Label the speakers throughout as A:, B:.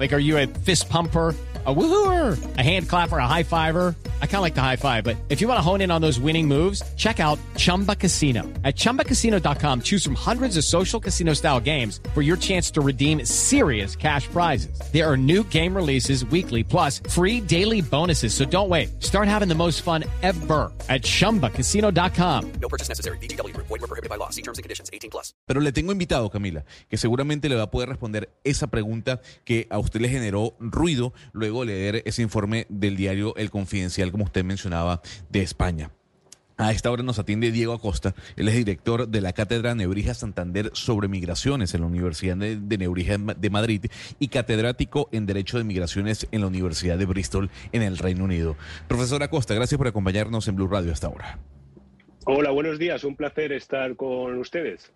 A: Like, are you a fist pumper? a woohooer, a hand clapper, a high fiver. I kind of like the high five, but if you want to hone in on those winning moves, check out Chumba Casino. At ChumbaCasino.com, choose from hundreds of social casino style games for your chance to redeem serious cash prizes. There are new game releases weekly, plus free daily bonuses. So don't wait. Start having the most fun ever at ChumbaCasino.com.
B: No purchase necessary. BGW. Void were prohibited by law. See terms and conditions. 18 plus.
C: Pero le tengo invitado, Camila, que seguramente le va a poder responder esa pregunta que a usted le generó ruido luego leer ese informe del diario El Confidencial, como usted mencionaba, de España. A esta hora nos atiende Diego Acosta, él es director de la Cátedra Nebrija Santander sobre Migraciones en la Universidad de, de Nebrija de Madrid y catedrático en Derecho de Migraciones en la Universidad de Bristol en el Reino Unido. Profesor Acosta, gracias por acompañarnos en Blue Radio hasta ahora.
D: Hola, buenos días, un placer estar con ustedes.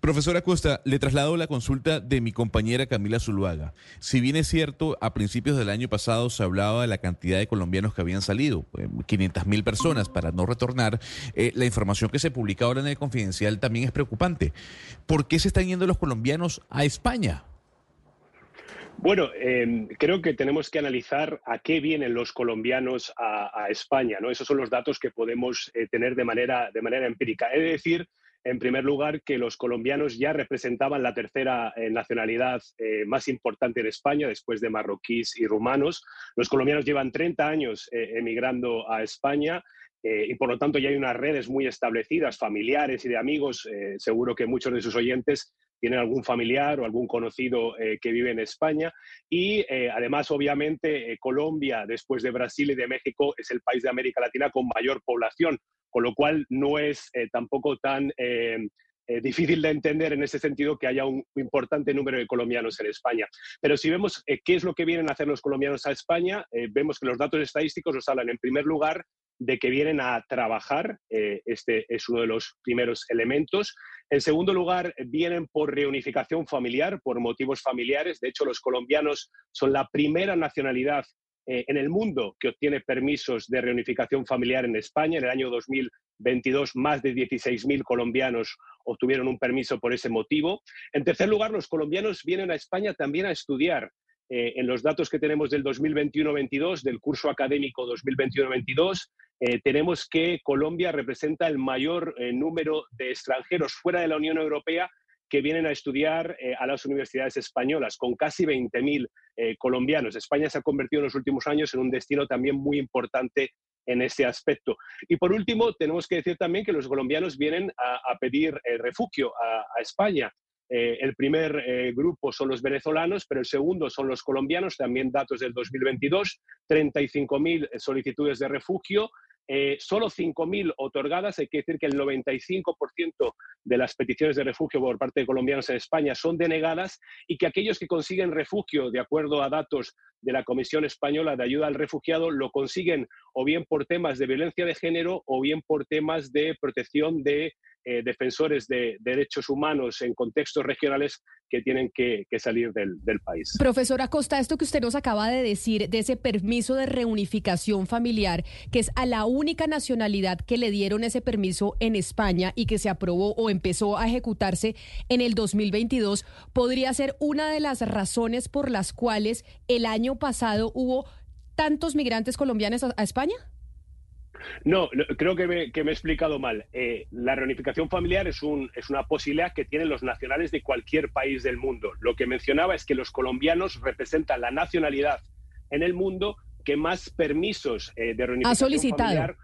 C: Profesor Acosta, le traslado la consulta de mi compañera Camila Zuluaga. Si bien es cierto, a principios del año pasado se hablaba de la cantidad de colombianos que habían salido, 500 eh, mil personas para no retornar, eh, la información que se publica ahora en el Confidencial también es preocupante. ¿Por qué se están yendo los colombianos a España?
D: Bueno, em, creo que tenemos que analizar a qué vienen los colombianos a, España, ¿no? Esos son los datos que podemos eh, tener de manera, de manera empírica. Es decir, en primer lugar, que los colombianos ya representaban la tercera eh, nacionalidad eh, más importante en España, después de marroquíes y rumanos. Los colombianos llevan 30 años eh, emigrando a España. Y por lo tanto ya hay unas redes muy establecidas, familiares y de amigos. seguro que muchos de sus oyentes tienen algún familiar o algún conocido que vive en España. Y además, obviamente, Colombia, después de Brasil y de México, es el país de América Latina con mayor población con lo cual no es eh, tampoco tan eh, eh, difícil de entender en ese sentido que haya un importante número de colombianos en España. Pero si vemos qué es lo que vienen a hacer los colombianos a España, vemos que los datos estadísticos nos hablan en primer lugar de que vienen a trabajar, este es uno de los primeros elementos. En segundo lugar, vienen por reunificación familiar, por motivos familiares. De hecho, los colombianos son la primera nacionalidad eh, en el mundo que obtiene permisos de reunificación familiar en España. En el año 2022, más de 16.000 colombianos obtuvieron un permiso por ese motivo. En tercer lugar, los colombianos vienen a España también a estudiar. Eh, en los datos que tenemos del 2021-22, del curso académico 2021-22, eh, tenemos que Colombia representa el mayor número de extranjeros fuera de la Unión Europea que vienen a estudiar eh, a las universidades españolas, con casi 20.000 eh, colombianos. España se ha convertido en los últimos años en un destino también muy importante en ese aspecto. Y por último, tenemos que decir también que los colombianos vienen a, pedir eh, refugio a, España. el primer grupo son los venezolanos, pero el segundo son los colombianos, también datos del 2022, 35.000 solicitudes de refugio eh, solo 5.000 otorgadas, hay que decir que el 95% de las peticiones de refugio por parte de colombianos en España son denegadas y que aquellos que consiguen refugio, de acuerdo a datos de la Comisión Española de Ayuda al Refugiado, lo consiguen o bien por temas de violencia de género o bien por temas de protección de eh, defensores de, derechos humanos en contextos regionales que tienen que, salir del, país.
E: Profesor Acosta, esto que usted nos acaba de decir de ese permiso de reunificación familiar, que es a la única nacionalidad que le dieron ese permiso en España y que se aprobó o empezó a ejecutarse en el 2022, podría ser una de las razones por las cuales el año pasado hubo tantos migrantes colombianos a España?
D: No, creo que me, he explicado mal. Eh, la reunificación familiar es, un, es una posibilidad que tienen los nacionales de cualquier país del mundo. Lo que mencionaba es que los colombianos representan la nacionalidad en el mundo que más permisos eh, de reunificación familiar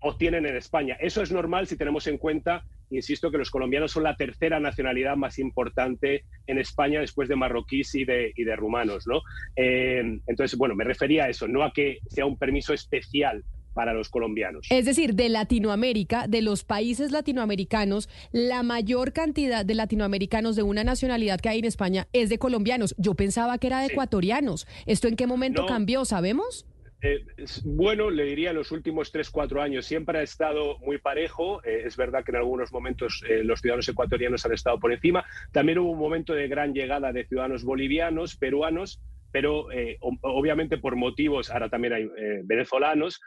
D: obtienen en España. Eso es normal si tenemos en cuenta, insisto, que los colombianos son la tercera nacionalidad más importante en España después de marroquíes y de, y de rumanos. ¿no? Eh, entonces, bueno, me refería a eso, no a que sea un permiso especial para los colombianos.
E: Es decir, de Latinoamérica, de los países latinoamericanos, la mayor cantidad de latinoamericanos de una nacionalidad que hay en España es de colombianos. Yo pensaba que era de ecuatorianos. ¿Esto en qué momento cambió? ¿Sabemos?
D: Eh, bueno, le diría los últimos tres, cuatro años siempre ha estado muy parejo. Eh, es verdad que en algunos momentos eh, los ciudadanos ecuatorianos han estado por encima. También hubo un momento de gran llegada de ciudadanos bolivianos, peruanos, pero obviamente por motivos, ahora también hay venezolanos,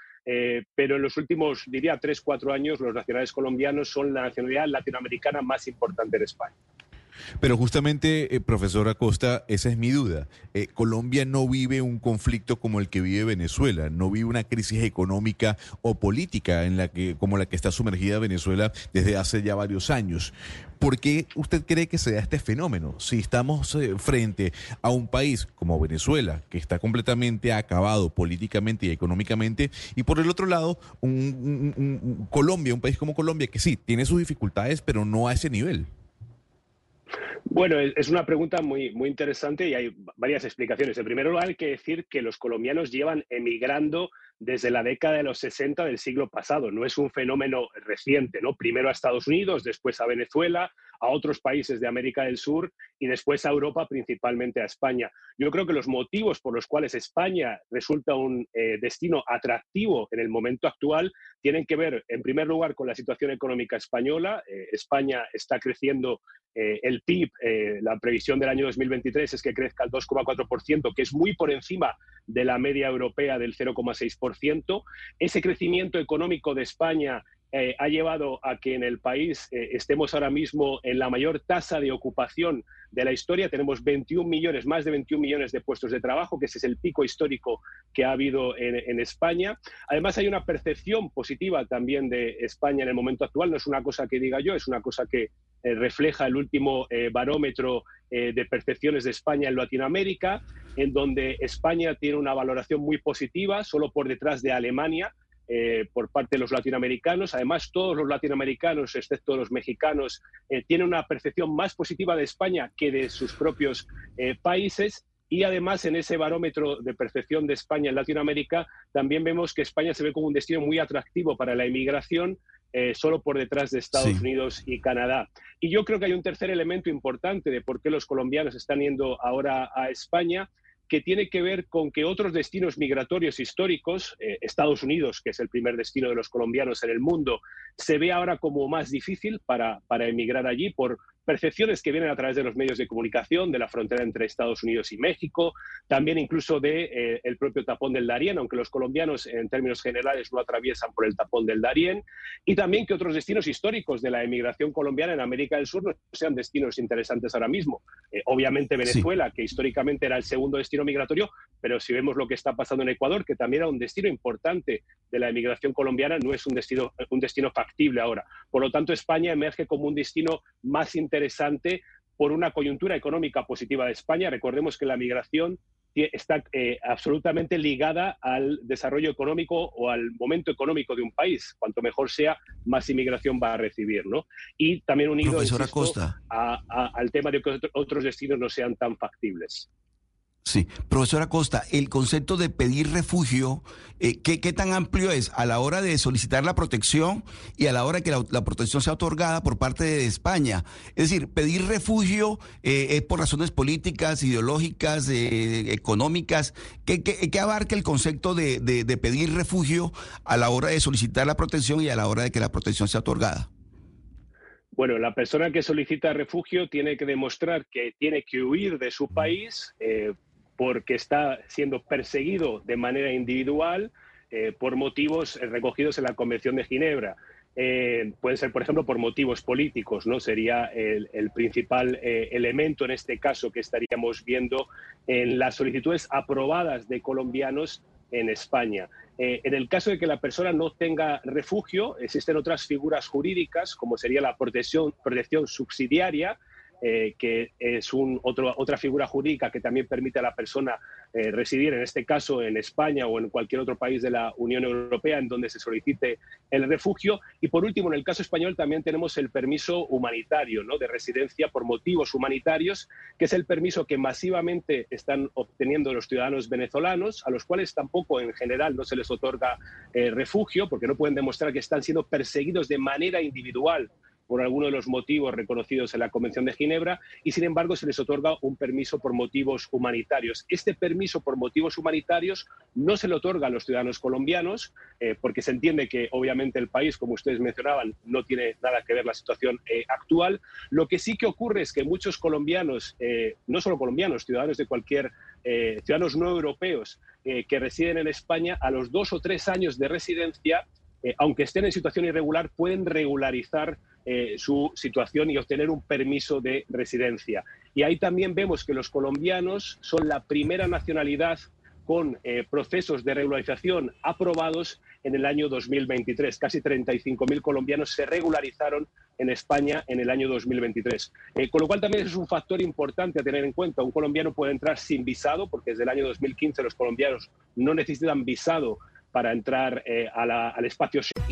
D: pero en los últimos, diría, tres, cuatro años, los nacionales colombianos son la nacionalidad latinoamericana más importante en España.
C: Pero justamente, eh, profesor Acosta, esa es mi duda. Eh, Colombia no vive un conflicto como el que vive Venezuela, no vive una crisis económica o política en la que, como la que está sumergida Venezuela desde hace ya varios años. ¿Por qué usted cree que se da este fenómeno? Si estamos eh, frente a un país como Venezuela, que está completamente acabado políticamente y económicamente, y por el otro lado, Colombia, un país como Colombia, que sí, tiene sus dificultades, pero no a ese nivel.
D: Bueno, es una pregunta muy, muy interesante y hay varias explicaciones. En primer lugar, hay que decir que los colombianos llevan emigrando desde la década de los 60 del siglo pasado. No es un fenómeno reciente, ¿no? Primero a Estados Unidos, después a Venezuela, a otros países de América del Sur y después a Europa, principalmente a España. Yo creo que los motivos por los cuales España resulta un eh, destino atractivo en el momento actual tienen que ver, en primer lugar, con la situación económica española. Eh, España está creciendo eh, el PIB, la previsión del año 2023 es que crezca al 2,4%, que es muy por encima de la media europea del 0,6%. Ese crecimiento económico de España eh, ha llevado a que en el país eh, estemos ahora mismo en la mayor tasa de ocupación de la historia. Tenemos 21 millones, más de 21 millones de puestos de trabajo, que ese es el pico histórico que ha habido en, España. Además, hay una percepción positiva también de España en el momento actual. No es una cosa que diga yo, es una cosa que eh, refleja el último barómetro de percepciones de España en Latinoamérica, en donde España tiene una valoración muy positiva, solo por detrás de Alemania eh, por parte de los latinoamericanos. Además, todos los latinoamericanos, excepto los mexicanos, eh, tienen una percepción más positiva de España que de sus propios eh, países. Y además, en ese barómetro de percepción de España en Latinoamérica, también vemos que España se ve como un destino muy atractivo para la inmigración, solo por detrás de Estados Unidos y Canadá. Y yo creo que hay un tercer elemento importante de por qué los colombianos están yendo ahora a España, que tiene que ver con que otros destinos migratorios históricos, eh, Estados Unidos, que es el primer destino de los colombianos en el mundo, se ve ahora como más difícil para, para emigrar allí por percepciones que vienen a través de los medios de comunicación, de la frontera entre Estados Unidos y México, también incluso de eh, el propio tapón del Darién, aunque los colombianos en términos generales no atraviesan por el tapón del Darién, y también que otros destinos históricos de la emigración colombiana en América del Sur no sean destinos interesantes ahora mismo. Eh, obviamente Venezuela, que históricamente era el segundo destino migratorio, pero si vemos lo que está pasando en Ecuador, que también era un destino importante de la emigración colombiana, no es un destino, un destino factible ahora. Por lo tanto, España emerge como un destino más interesante interesante por una coyuntura económica positiva de España. Recordemos que la migración está eh, absolutamente ligada al desarrollo económico o al momento económico de un país. Cuanto mejor sea, más inmigración va a recibir, ¿no? Y también unido al tema de que otros destinos no sean tan factibles.
F: Sí, profesora Costa, el concepto de pedir refugio, eh, ¿qué, tan amplio es a la hora de solicitar la protección y a la hora que la, protección sea otorgada por parte de España? Es decir, pedir refugio eh, es por razones políticas, ideológicas, eh, económicas. ¿Qué, ¿Qué, abarca el concepto de, de pedir refugio a la hora de solicitar la protección y a la hora de que la protección sea otorgada?
D: Bueno, la persona que solicita refugio tiene que demostrar que tiene que huir de su país porque está siendo perseguido de manera individual eh, por motivos recogidos en la Convención de Ginebra. Eh, puede ser, por ejemplo, por motivos políticos, ¿no? Sería el, principal eh, elemento en este caso que estaríamos viendo en las solicitudes aprobadas de colombianos en España. en el caso de que la persona no tenga refugio, existen otras figuras jurídicas, como sería la protección subsidiaria, eh, que es otra figura jurídica que también permite a la persona eh, residir, en este caso en España o en cualquier otro país de la Unión Europea en donde se solicite el refugio. Y por último, en el caso español también tenemos el permiso humanitario ¿no? de residencia por motivos humanitarios, que es el permiso que masivamente están obteniendo los ciudadanos venezolanos, a los cuales tampoco en general no se les otorga eh, refugio porque no pueden demostrar que están siendo perseguidos de manera individual por alguno de los motivos reconocidos en la Convención de Ginebra y, sin embargo, se les otorga un permiso por motivos humanitarios. Este permiso por motivos humanitarios no se le otorga a los ciudadanos colombianos eh, porque se entiende que, obviamente, el país, como ustedes mencionaban, no tiene nada que ver la situación eh, actual. Lo que sí que ocurre es que muchos colombianos, eh, no solo colombianos, ciudadanos de cualquier ciudadanos no europeos que residen en España, a los dos o tres años de residencia, aunque estén en situación irregular, pueden regularizar su situación y obtener un permiso de residencia. Y ahí también vemos que los colombianos son la primera nacionalidad con eh, procesos de regularización aprobados en el año 2023. Casi 35.000 colombianos se regularizaron en España en el año 2023. Eh, con lo cual también es un factor importante a tener en cuenta. Un colombiano puede entrar sin visado, porque desde el año 2015 los colombianos no necesitan visado para entrar eh, al espacio.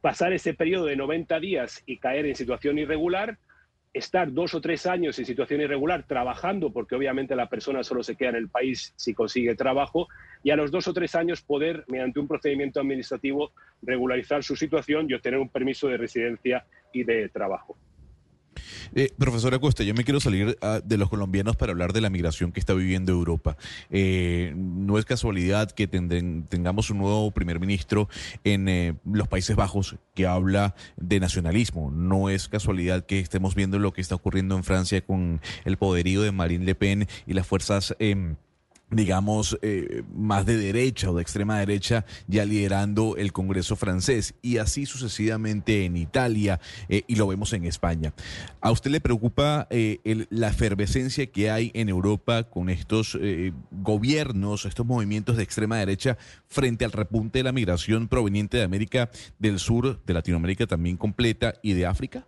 D: pasar ese periodo de 90 días y caer en situación irregular, estar dos o tres años en situación irregular trabajando, porque obviamente la persona solo se queda en el país si consigue trabajo, y a los dos o tres años poder, mediante un procedimiento administrativo, regularizar su situación y obtener un permiso de residencia y de trabajo.
C: Eh, profesora Costa, yo me quiero salir ah, de los colombianos para hablar de la migración que está viviendo Europa. Eh, no es casualidad que tengamos un nuevo primer ministro en eh, los Países Bajos que habla de nacionalismo. No es casualidad que estemos viendo lo que está ocurriendo en Francia con el poderío de Marine Le Pen y las fuerzas em, digamos, eh, más de derecha o de extrema derecha ya liderando el Congreso francés y así sucesivamente en Italia eh, y lo vemos en España. ¿A usted le preocupa eh, la efervescencia que hay en Europa con estos gobiernos, estos movimientos de extrema derecha frente al repunte de la migración proveniente de América del Sur, de Latinoamérica también completa y de África?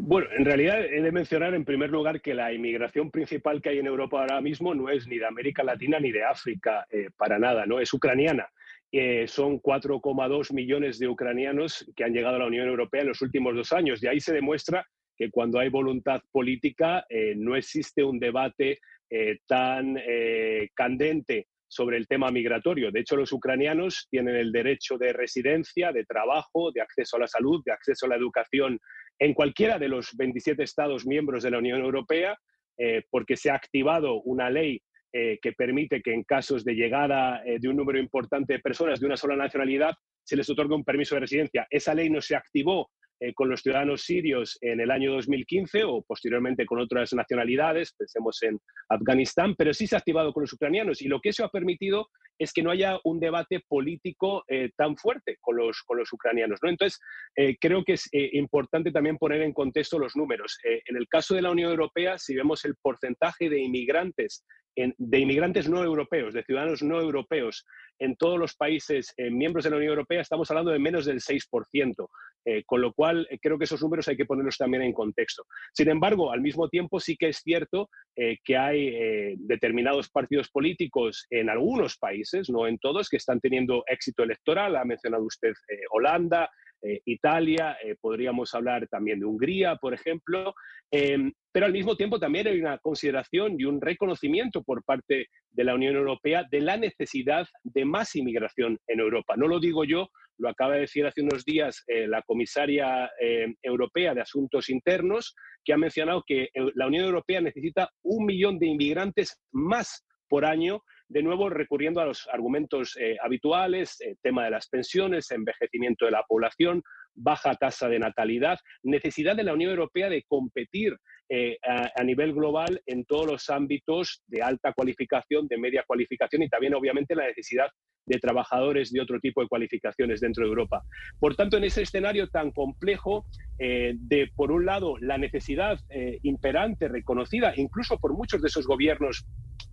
D: Bueno, en realidad he de mencionar en primer lugar que la inmigración principal que hay en Europa ahora mismo no es ni de América Latina ni de África, eh, para nada, ¿no? Es ucraniana. Eh, son 4,2 millones de ucranianos que han llegado a la Unión Europea en los últimos dos años. Y ahí se demuestra que cuando hay voluntad política eh, no existe un debate tan candente sobre el tema migratorio. De hecho, los ucranianos tienen el derecho de residencia, de trabajo, de acceso a la salud, de acceso a la educación en cualquiera de los 27 Estados miembros de la Unión Europea, eh, porque se ha activado una ley eh, que permite que en casos de llegada eh, de un número importante de personas de una sola nacionalidad se les otorgue un permiso de residencia. Esa ley no se activó con los ciudadanos sirios en el año 2015 o posteriormente con otras nacionalidades, pensemos en Afganistán, pero sí se ha activado con los ucranianos y lo que eso ha permitido es que no haya un debate político eh, tan fuerte con los, con los ucranianos. ¿no? Entonces, eh, creo que es importante también poner en contexto los números. en el caso de la Unión Europea, si vemos el porcentaje de inmigrantes de inmigrantes no europeos, de ciudadanos no europeos en todos los países miembros de la Unión Europea, estamos hablando de menos del 6%, con lo cual eh, creo que esos números hay que ponerlos también en contexto. Sin embargo, al mismo tiempo sí que es cierto eh, que hay eh, determinados partidos políticos en algunos países, no en todos, que están teniendo éxito electoral. Ha mencionado usted Holanda, eh, Italia, eh, podríamos hablar también de Hungría, por ejemplo, em, pero al mismo tiempo también hay una consideración y un reconocimiento por parte de la Unión Europea de la necesidad de más inmigración en Europa. No lo digo yo, lo acaba de decir hace unos días eh, la comisaria europea de Asuntos Internos, que ha mencionado que la Unión Europea necesita un millón de inmigrantes más por año de nuevo recurriendo a los argumentos eh, habituales, eh, tema de las pensiones, envejecimiento de la población, baja tasa de natalidad, necesidad de la Unión Europea de competir eh, a, nivel global en todos los ámbitos de alta cualificación, de media cualificación y también obviamente la necesidad de trabajadores de otro tipo de cualificaciones dentro de Europa. Por tanto, en ese escenario tan complejo de, por un lado, la necesidad imperante, reconocida incluso por muchos de esos gobiernos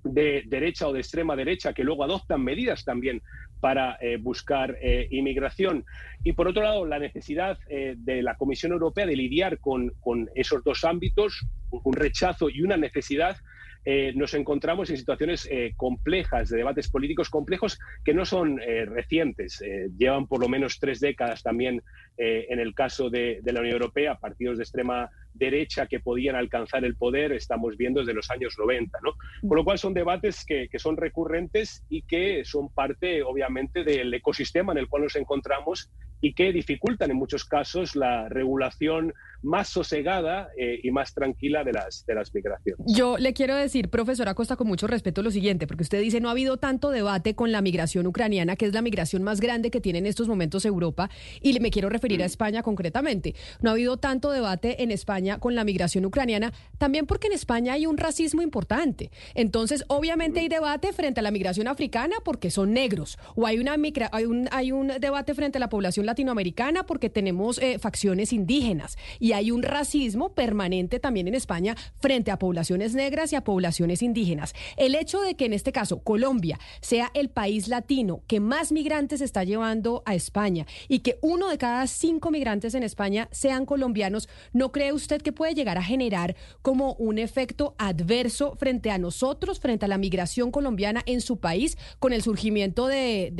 D: de derecha o de extrema derecha que luego adoptan medidas también para eh, buscar eh, inmigración. Y por otro lado, la necesidad eh, de la Comisión Europea de lidiar con, con, esos dos ámbitos, un rechazo y una necesidad eh, nos encontramos en situaciones eh, complejas, de debates políticos complejos que no son eh, recientes. llevan por lo menos tres décadas también en el caso de, de, la Unión Europea, partidos de extrema derecha que podían alcanzar el poder, estamos viendo desde los años 90. ¿no? Por lo cual son debates que, que son recurrentes y que son parte, obviamente, del ecosistema en el cual nos encontramos y que dificultan en muchos casos la regulación más sosegada eh, y más tranquila de las, de las migraciones.
E: Yo le quiero decir, profesora Costa, con mucho respeto lo siguiente, porque usted dice no ha habido tanto debate con la migración ucraniana, que es la migración más grande que tiene en estos momentos Europa, y me quiero referir a mm. España concretamente. No ha habido tanto debate en España con la migración ucraniana, también porque en España hay un racismo importante. Entonces, obviamente hay debate frente a la migración africana porque son negros, o hay, una migra hay, un, hay un debate frente a la población latinoamericana porque tenemos eh, facciones indígenas. Y hay un racismo permanente también en España frente a poblaciones negras y a poblaciones indígenas. El hecho de que en este caso Colombia sea el país latino que más migrantes está llevando a España y que uno de cada cinco migrantes en España sean colombianos, ¿no cree usted que puede llegar a generar como un efecto adverso frente a nosotros, frente a la migración colombiana en su país, con el surgimiento de,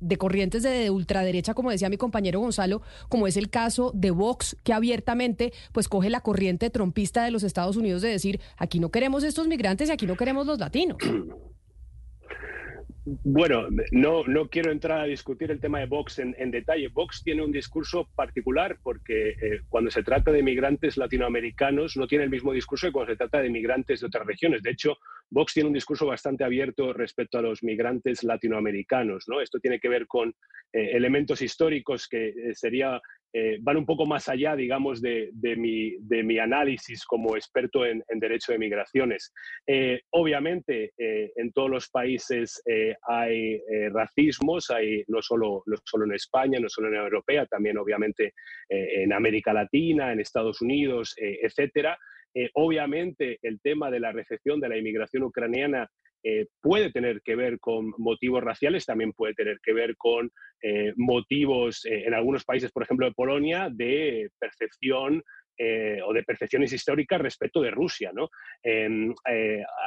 E: de corrientes de ultraderecha, como decía mi compañero Gonzalo, como es el caso de Vox, que abiertamente pues coge la corriente trompista de los Estados Unidos de decir, aquí no queremos estos migrantes y aquí no queremos los latinos.
D: Bueno, no, no quiero entrar a discutir el tema de Vox en, detalle. Vox tiene un discurso particular porque eh, cuando se trata de migrantes latinoamericanos no tiene el mismo discurso que cuando se trata de migrantes de otras regiones. De hecho, Vox tiene un discurso bastante abierto respecto a los migrantes latinoamericanos. ¿no? Esto tiene que ver con eh, elementos históricos que eh, sería eh, van un poco más allá, digamos, de, mi, análisis como experto en, derecho de migraciones. Eh, obviamente, eh, en todos los países hay racismos, hay, no, solo, no solo en España, no solo en la Unión Europea, también obviamente en América Latina, en Estados Unidos, etcétera. obviamente, el tema de la recepción de la inmigración ucraniana eh, puede tener que ver con motivos raciales, también puede tener que ver con eh, motivos, eh, en algunos países, por ejemplo, de Polonia, de percepción o de percepciones históricas respecto de Rusia. Em,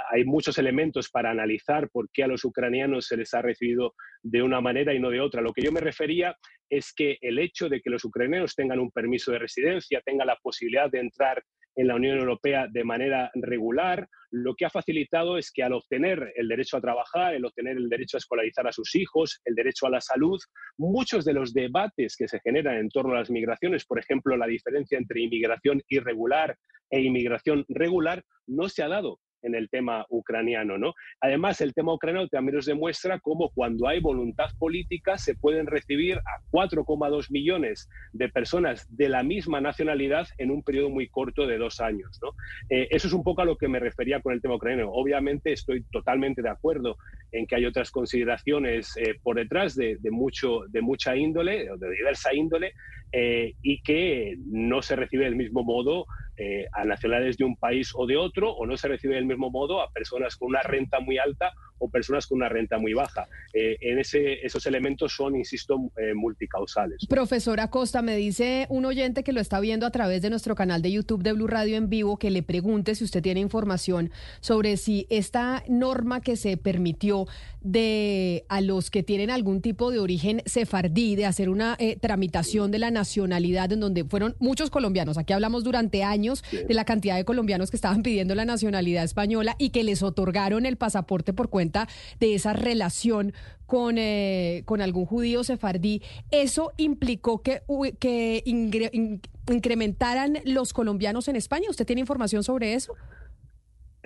D: hay muchos elementos para analizar por qué a los ucranianos se les ha recibido de una manera y no de otra. Lo que yo me refería es que el hecho de que los ucranianos tengan un permiso de residencia, tengan la posibilidad de entrar en la Unión Europea de manera regular, lo que ha facilitado es que al obtener el derecho a trabajar, el obtener el derecho a escolarizar a sus hijos, el derecho a la salud, muchos de los debates que se generan en torno a las migraciones, por ejemplo, la diferencia entre inmigración irregular e inmigración regular, no se ha dado en el tema ucraniano. ¿no? Además, el tema ucraniano también nos demuestra cómo cuando hay voluntad política se pueden recibir a 4,2 millones de personas de la misma nacionalidad en un periodo muy corto de dos años. Eh, eso es un poco a lo que me refería con el tema ucraniano. Obviamente estoy totalmente de acuerdo en que hay otras consideraciones eh, por detrás de, mucho, de mucha índole, de diversa índole, eh, y que no se recibe del mismo modo eh, a nacionales de un país o de otro, o no se recibe del mismo modo a personas con una renta muy alta o personas con una renta muy baja. Eh, en ese, esos elementos son, insisto, eh, multicausales.
E: Profesora Costa, me dice un oyente que lo está viendo a través de nuestro canal de YouTube de Blue Radio en vivo que le pregunte si usted tiene información sobre si esta norma que se permitió de a los que tienen algún tipo de origen sefardí de hacer una tramitación de la nacionalidad en donde fueron muchos colombianos. Aquí hablamos durante años de la cantidad de colombianos que estaban pidiendo la nacionalidad española y que les otorgaron el pasaporte por cuenta de esa relación con, eh, con algún judío sefardí. ¿Eso implicó que, que incrementaran los colombianos en España? ¿Usted tiene información sobre eso?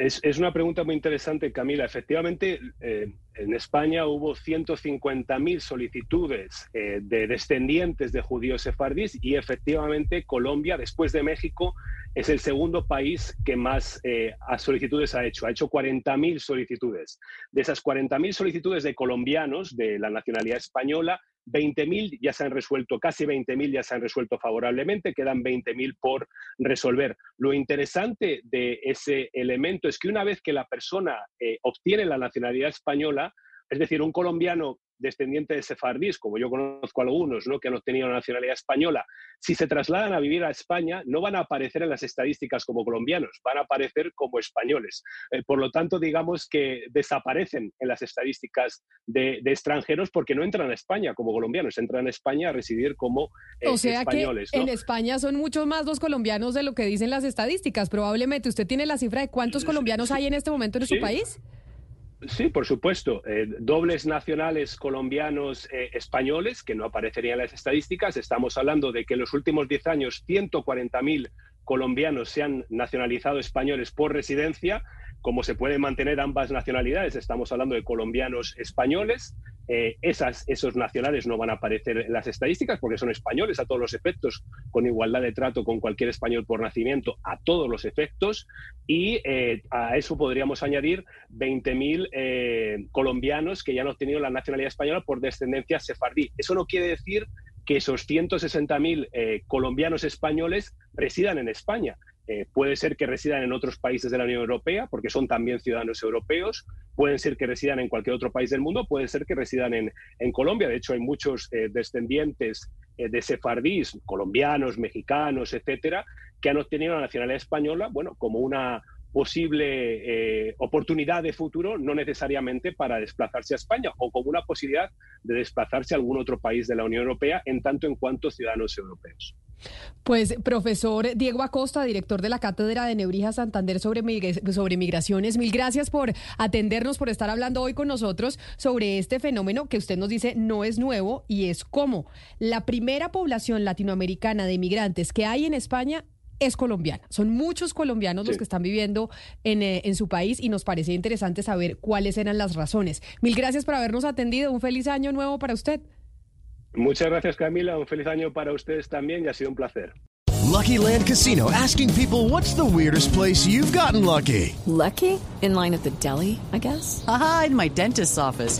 D: Es, una pregunta muy interesante, Camila. Efectivamente, eh, en España hubo 150.000 solicitudes eh, de descendientes de judíos sefardíes y efectivamente Colombia, después de México, es el segundo país que más eh, solicitudes ha hecho. Ha hecho 40.000 solicitudes. De esas 40.000 solicitudes de colombianos de la nacionalidad española, 20.000 ya se han resuelto, casi 20.000 ya se han resuelto favorablemente, quedan 20.000 por resolver. Lo interesante de ese elemento es que una vez que la persona eh, obtiene la nacionalidad española, es decir, un colombiano descendientes de sefardíes, como yo conozco algunos, ¿no? que han obtenido la nacionalidad española, si se trasladan a vivir a España, no van a aparecer en las estadísticas como colombianos, van a aparecer como españoles. Eh, por lo tanto, digamos que desaparecen en las estadísticas de, extranjeros porque no entran a España como colombianos, entran a España a residir como
E: eh, o sea Que en España son muchos más los colombianos de lo que dicen las estadísticas. Probablemente usted tiene la cifra de cuántos colombianos hay en este momento en su país.
D: Sí, por supuesto. Eh, dobles nacionales colombianos eh, españoles, que no aparecerían en las estadísticas. Estamos hablando de que en los últimos 10 años 140.000 colombianos se han nacionalizado españoles por residencia. Como se pueden mantener ambas nacionalidades, estamos hablando de colombianos españoles. Eh, esos nacionales no van a aparecer en las estadísticas porque son españoles a todos los efectos, con igualdad de trato con cualquier español por nacimiento a todos los efectos. Y eh, a eso podríamos añadir 20.000 eh, colombianos que ya han obtenido la nacionalidad española por descendencia sefardí. Eso no quiere decir que esos 160.000 colombianos españoles residan en España. Eh, puede ser que residan en otros países de la Unión Europea, porque son también ciudadanos europeos. Pueden ser que residan en cualquier otro país del mundo. Puede ser que residan en, Colombia. De hecho, hay muchos eh, descendientes eh, de sefardíes, colombianos, mexicanos, etcétera, que han obtenido la nacionalidad española, bueno, como una posible oportunidad de futuro, no necesariamente para desplazarse a España, o como una posibilidad de desplazarse a algún otro país de la Unión Europea, en tanto en cuanto ciudadanos europeos.
E: Pues, profesor Diego Acosta, director de la Cátedra de Nebrija Santander sobre, sobre migraciones, mil gracias por atendernos, por estar hablando hoy con nosotros sobre este fenómeno que usted nos dice no es nuevo y es como la primera población latinoamericana de migrantes que hay en España es colombiana. Son muchos colombianos los que están viviendo en, eh, en, su país y nos parecía interesante saber cuáles eran las razones. Mil gracias por habernos atendido. Un feliz año nuevo para usted.
D: Muchas gracias, Camila. Un feliz año para ustedes también y ha sido un placer.
G: Lucky Land Casino asking people what's the weirdest place you've gotten lucky.
H: Lucky? In line at the deli, I guess.
I: Aha, in my dentist's office.